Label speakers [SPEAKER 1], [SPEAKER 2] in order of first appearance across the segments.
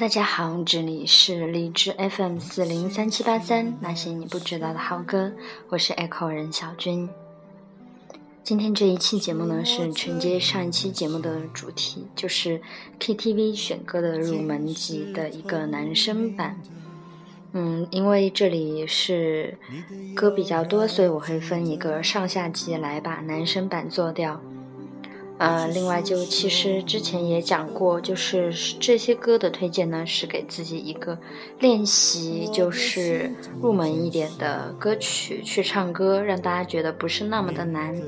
[SPEAKER 1] 大家好，这里是荔枝 FM 四零三七八三那些你不知道的好歌，我是 Echo 任小军。今天这一期节目呢，是承接上一期节目的主题，就是 KTV 选歌的入门级的一个男生版。嗯，因为这里是歌比较多，所以我会分一个上下级来把男生版做掉。呃，另外就其实之前也讲过，就是这些歌的推荐呢，是给自己一个练习，就是入门一点的歌曲去唱歌，让大家觉得不是那么的难。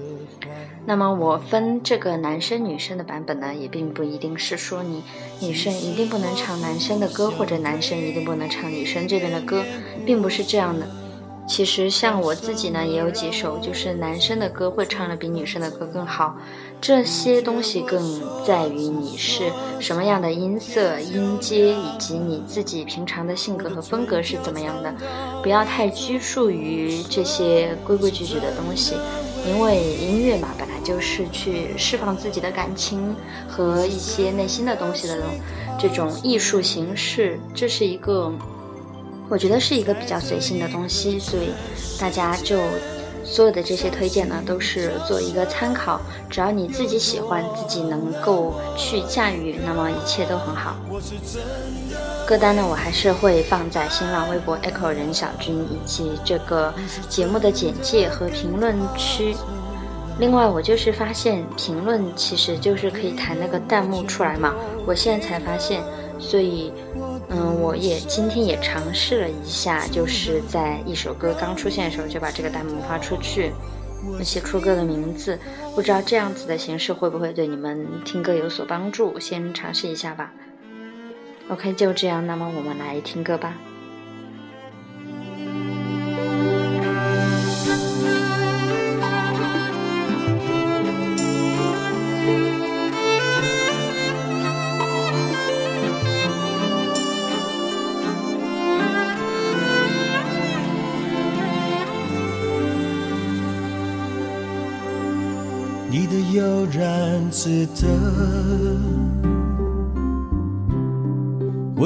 [SPEAKER 1] 那么我分这个男生女生的版本呢，也并不一定是说你女生一定不能唱男生的歌，或者男生一定不能唱女生这边的歌，并不是这样的。其实像我自己呢，也有几首就是男生的歌会唱的比女生的歌更好。这些东西更在于你是什么样的音色、音阶，以及你自己平常的性格和风格是怎么样的。不要太拘束于这些规规矩矩的东西，因为音乐嘛，本来就是去释放自己的感情和一些内心的东西的这种艺术形式。这是一个。我觉得是一个比较随性的东西，所以大家就所有的这些推荐呢，都是做一个参考。只要你自己喜欢，自己能够去驾驭，那么一切都很好。歌单呢，我还是会放在新浪微博 @Echo 任小军以及这个节目的简介和评论区。另外，我就是发现评论其实就是可以弹那个弹幕出来嘛，我现在才发现，所以。嗯，我也今天也尝试了一下，就是在一首歌刚出现的时候就把这个弹幕发出去，写出歌的名字，不知道这样子的形式会不会对你们听歌有所帮助？先尝试一下吧。OK，就这样，那么我们来听歌吧。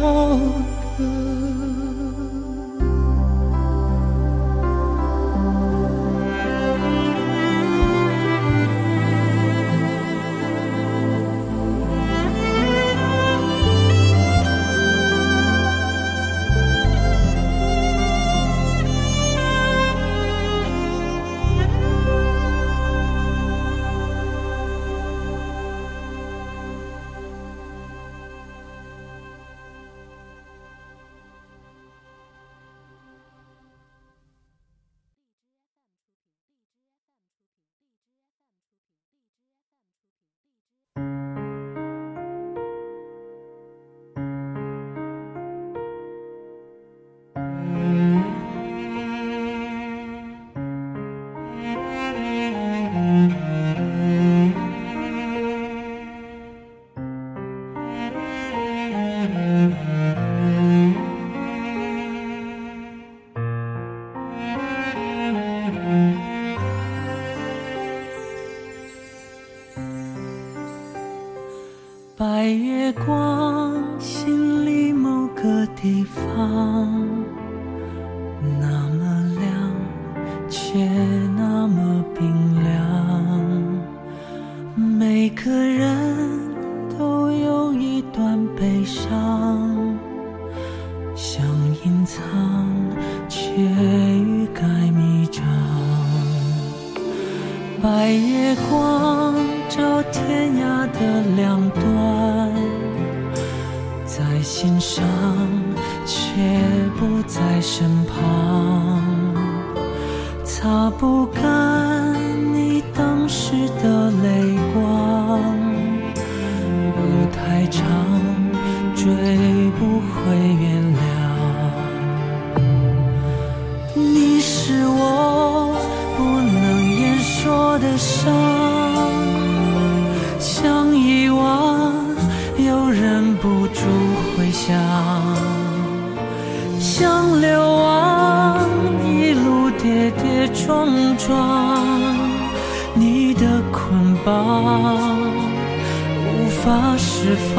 [SPEAKER 2] Oh. 无法释放，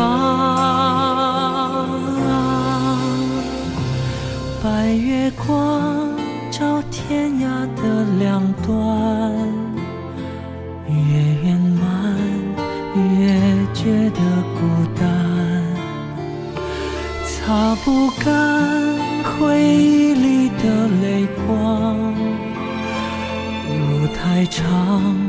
[SPEAKER 2] 白月光照天涯的两端，越圆满越觉得孤单，擦不干回忆里的泪光，路太长。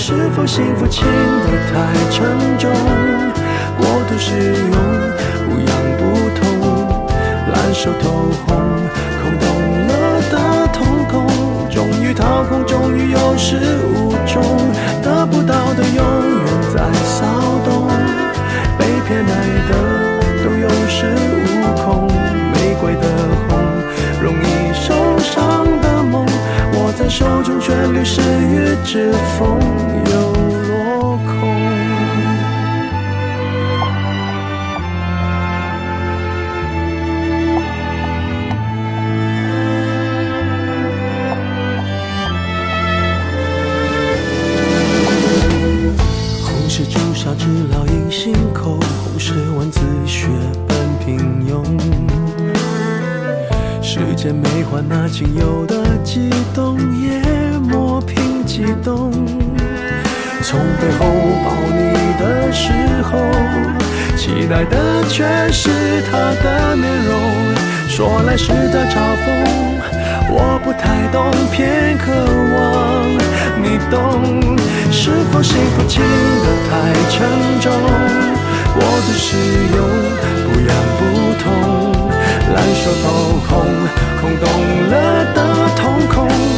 [SPEAKER 3] 是否幸福轻得太沉重？过度使用不痒不痛，烂熟透红，空洞了的瞳孔，终于掏空，终于有始无终，得不到的永远在。骚。手中旋律是与之风又落空。红是朱砂痣烙印心口，红是万紫血般平庸。世间梅花那仅有的。懂，从背后抱你的时候，期待的却是他的面容。说来是在嘲讽，我不太懂，偏渴望你懂。是否幸福轻得太沉重？我总使用不痒不痛烂熟透空空洞了的瞳孔。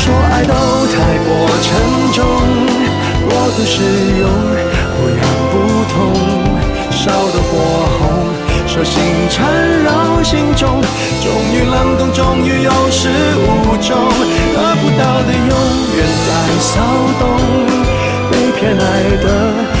[SPEAKER 3] 说爱都太过沉重，过度使用不痒不痛烧的火红，手心缠绕心中，终于冷冻，终于有始无终，得不到的永远在骚动，被偏爱的。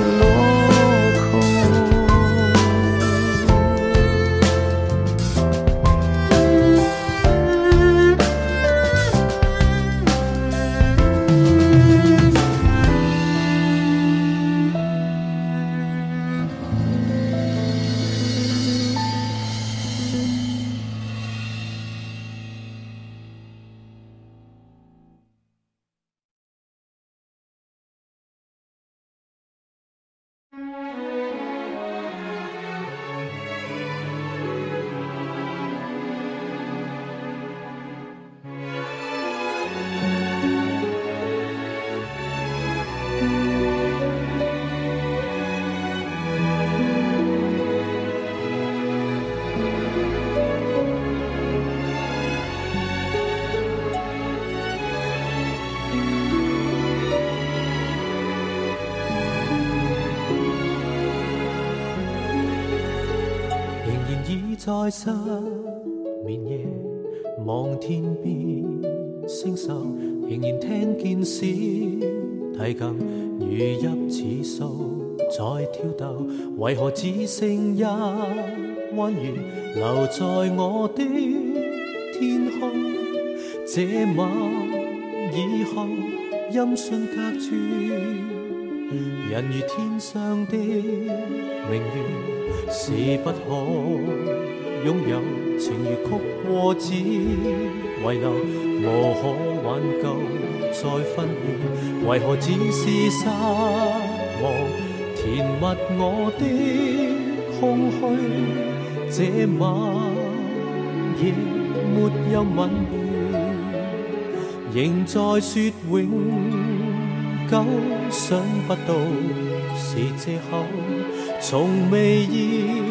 [SPEAKER 4] 在失眠夜，望天边星宿，仍然听见小提琴如泣似诉在跳逗，为何只剩一弯月留在我的天空？这晚以后，音讯隔绝，人如天上的明月，是不可。拥有情如曲过止，遗留无可挽救，再分别，为何只是失望？填密我的空虚，这晚亦没有吻别，仍在说永久，想不到是借口，从未意。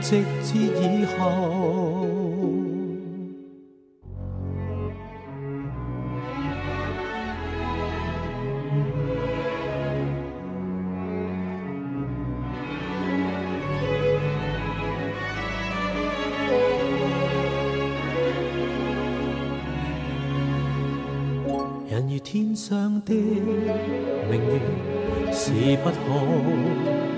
[SPEAKER 4] 直至以后，人如天上的明月，是不可。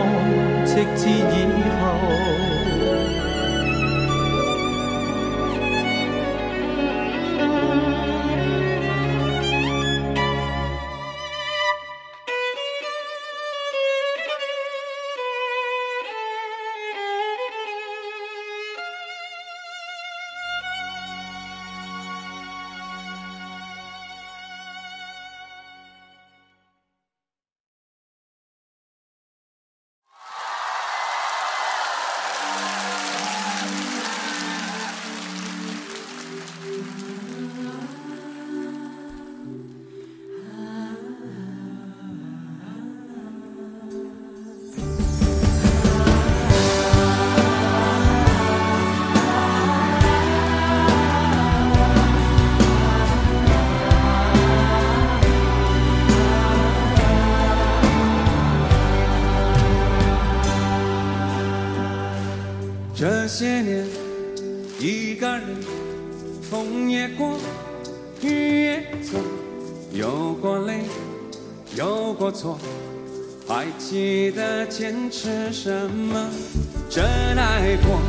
[SPEAKER 4] 直至以后。
[SPEAKER 5] 坚持什么？真爱过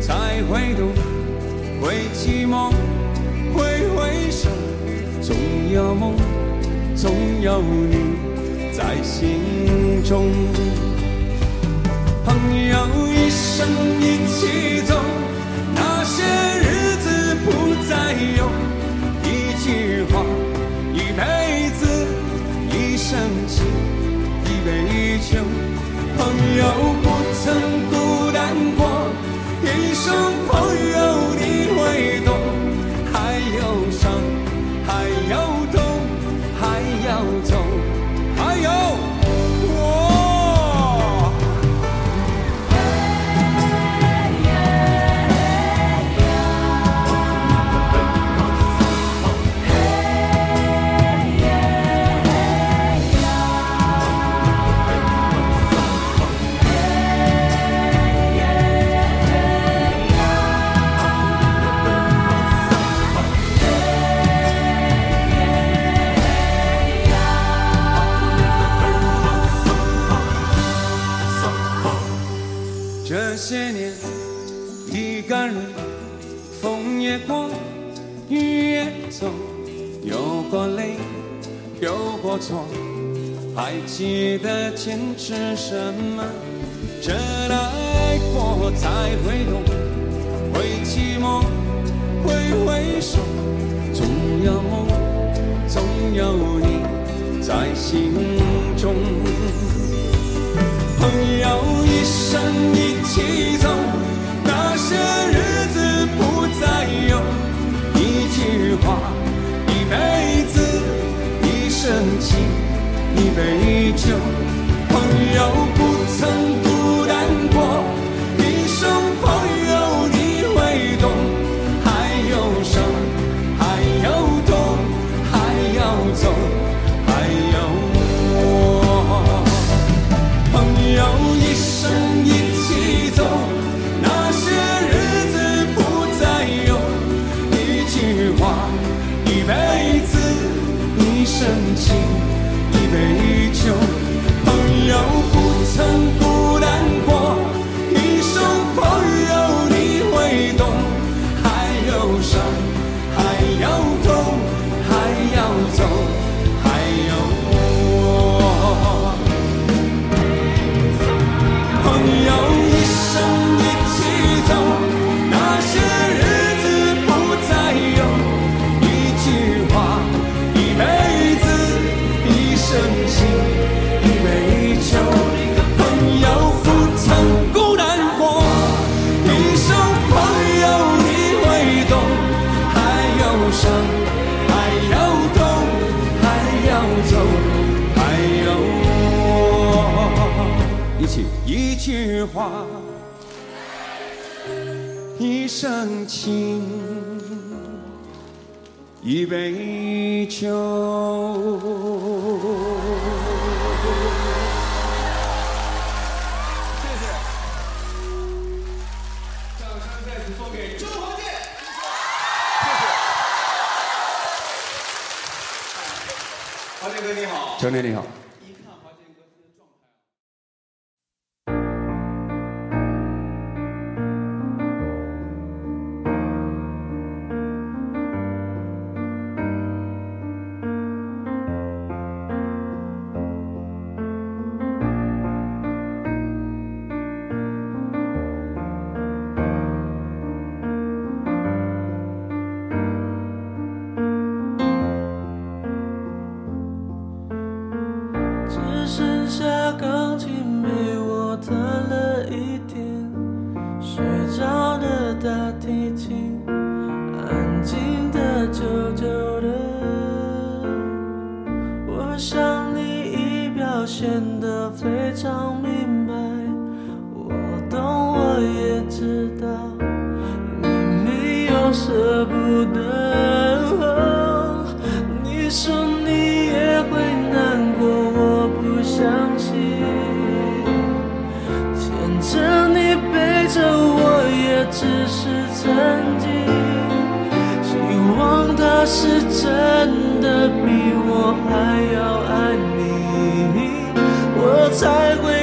[SPEAKER 5] 才会懂，会寂寞挥挥手，总有梦，总有你在心中。朋友一生一起走，那些日子不再有，一句话，一辈子，一生情，一杯酒。有不曾孤单过，一生朋友。记得坚持什么？真爱过才会懂，会寂寞，挥挥手，总有，总有你在心。杯酒，朋友。不。教练你好。
[SPEAKER 6] 只是曾经，希望他是真的比我还要爱你，我才会。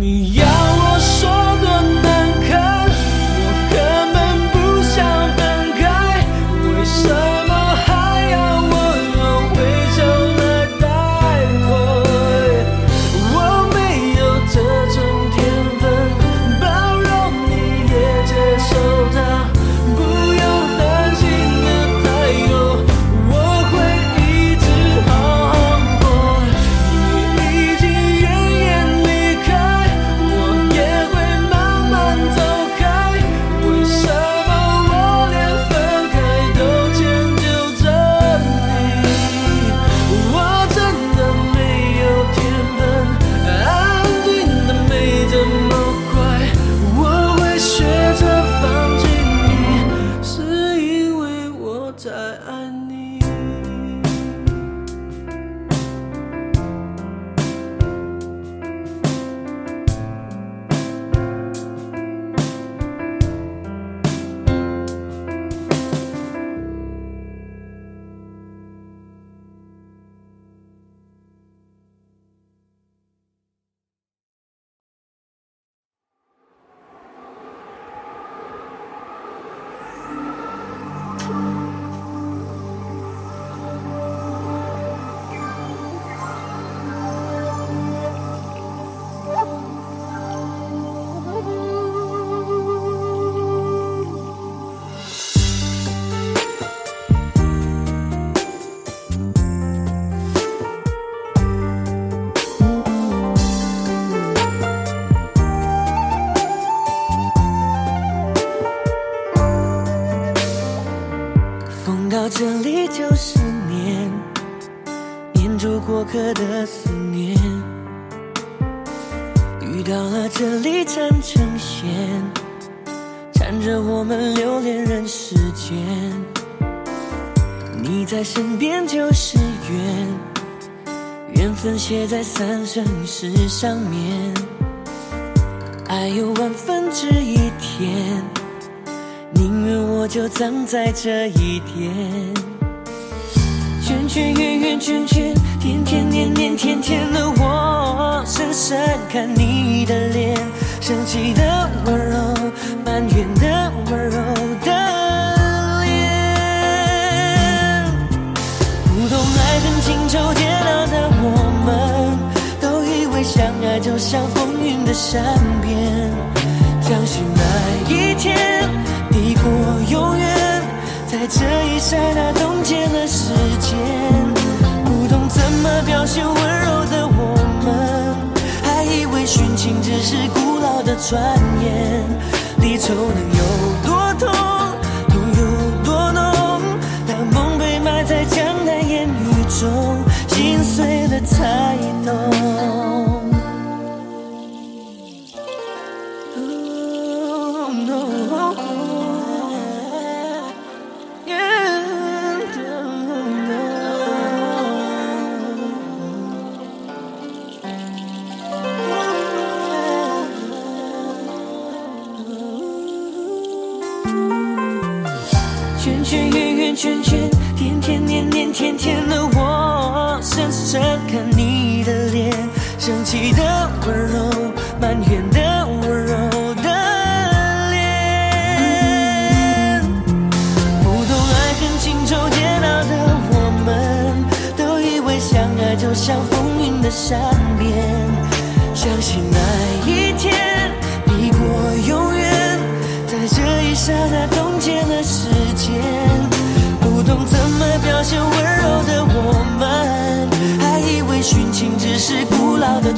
[SPEAKER 6] 你要我说。刻的
[SPEAKER 2] 思念，遇到了这里缠成线，缠着我们留恋人世间。你在身边就是缘，缘分写在三生石上面。爱有万分之一甜，宁愿我就葬在这一点。圈圈圆圆圈圈。天天念念天天的我，深深看你的脸，生气的温柔，埋怨的温柔的脸。不懂爱恨情愁煎熬的我们，都以为相爱就像风云的善变，相信爱一天，抵过永远，在这一刹那冻结了时间。那些温柔的我们，还以为殉情只是古老的传言，离愁能。